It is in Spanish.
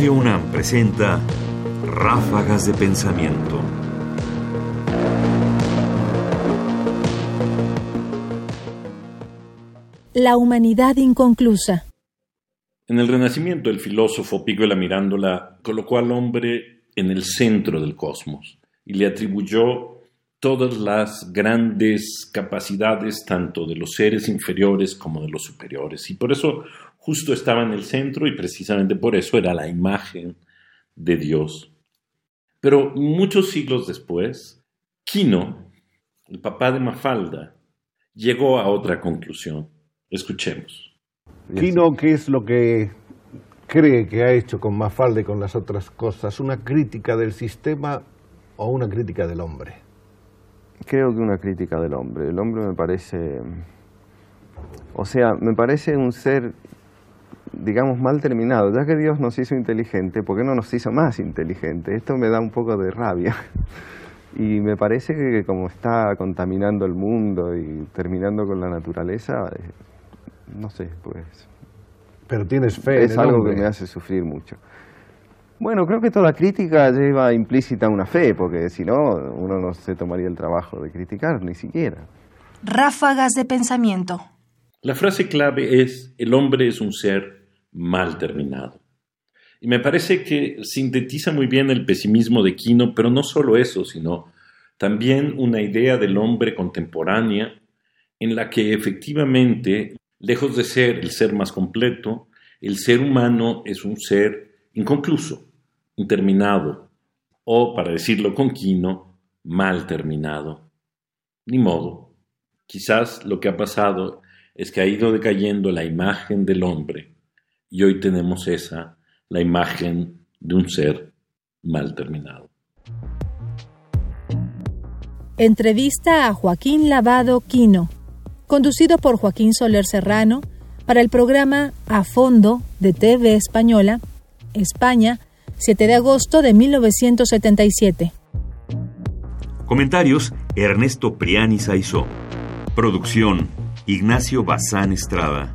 Radio UNAM presenta Ráfagas de Pensamiento. La humanidad inconclusa. En el Renacimiento, el filósofo Pico de la Mirándola colocó al hombre en el centro del cosmos y le atribuyó todas las grandes capacidades tanto de los seres inferiores como de los superiores. Y por eso justo estaba en el centro y precisamente por eso era la imagen de Dios. Pero muchos siglos después, Quino, el papá de Mafalda, llegó a otra conclusión. Escuchemos. Quino, ¿qué es lo que cree que ha hecho con Mafalda y con las otras cosas? ¿Una crítica del sistema o una crítica del hombre? Creo que una crítica del hombre. El hombre me parece, o sea, me parece un ser, digamos, mal terminado. Ya que Dios nos hizo inteligente, ¿por qué no nos hizo más inteligente? Esto me da un poco de rabia. Y me parece que como está contaminando el mundo y terminando con la naturaleza, eh, no sé, pues... Pero tienes fe. Es algo que me hace sufrir mucho. Bueno, creo que toda crítica lleva implícita una fe, porque si no, uno no se tomaría el trabajo de criticar, ni siquiera. Ráfagas de pensamiento. La frase clave es, el hombre es un ser mal terminado. Y me parece que sintetiza muy bien el pesimismo de Quino, pero no solo eso, sino también una idea del hombre contemporánea en la que efectivamente Lejos de ser el ser más completo, el ser humano es un ser inconcluso, interminado, o, para decirlo con Quino, mal terminado. Ni modo. Quizás lo que ha pasado es que ha ido decayendo la imagen del hombre y hoy tenemos esa, la imagen de un ser mal terminado. Entrevista a Joaquín Lavado Quino conducido por Joaquín Soler Serrano, para el programa A Fondo de TV Española, España, 7 de agosto de 1977. Comentarios: Ernesto Priani Saizó. Producción: Ignacio Bazán Estrada.